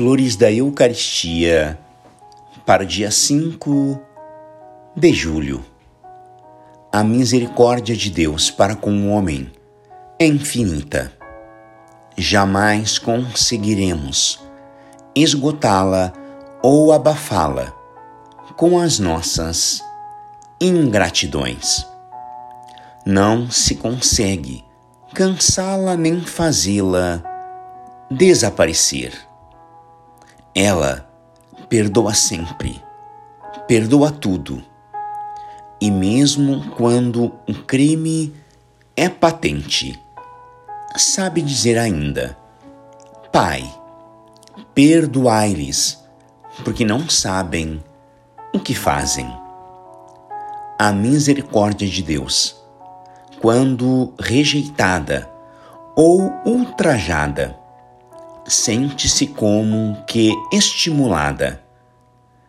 Flores da Eucaristia para o dia 5 de julho. A misericórdia de Deus para com o homem é infinita. Jamais conseguiremos esgotá-la ou abafá-la com as nossas ingratidões. Não se consegue cansá-la nem fazê-la desaparecer. Ela perdoa sempre, perdoa tudo. E mesmo quando um crime é patente, sabe dizer ainda: Pai, perdoai-lhes, porque não sabem o que fazem. A misericórdia de Deus, quando rejeitada ou ultrajada, sente-se como que estimulada.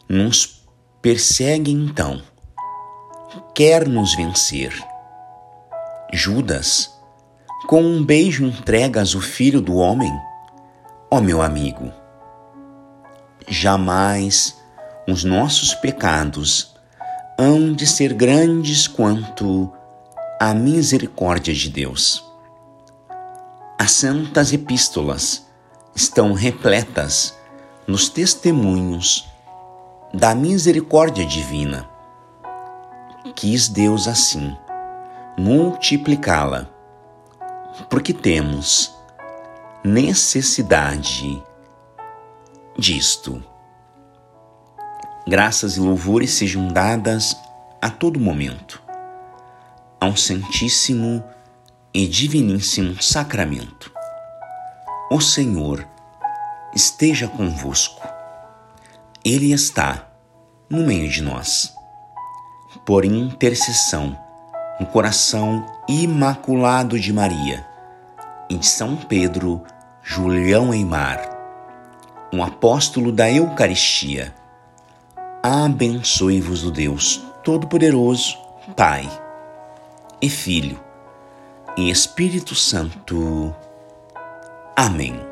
Nos persegue então, quer nos vencer. Judas, com um beijo entregas o filho do homem? Ó oh, meu amigo, jamais os nossos pecados hão de ser grandes quanto a misericórdia de Deus. As santas epístolas estão repletas nos testemunhos da misericórdia divina. Quis Deus assim multiplicá-la, porque temos necessidade disto. Graças e louvores sejam dadas a todo momento ao Santíssimo e Diviníssimo Sacramento o Senhor esteja convosco. Ele está no meio de nós. Por intercessão no coração imaculado de Maria e de São Pedro Julião Eimar, um apóstolo da Eucaristia, abençoe-vos o Deus Todo-Poderoso, Pai e Filho e Espírito Santo. Amém.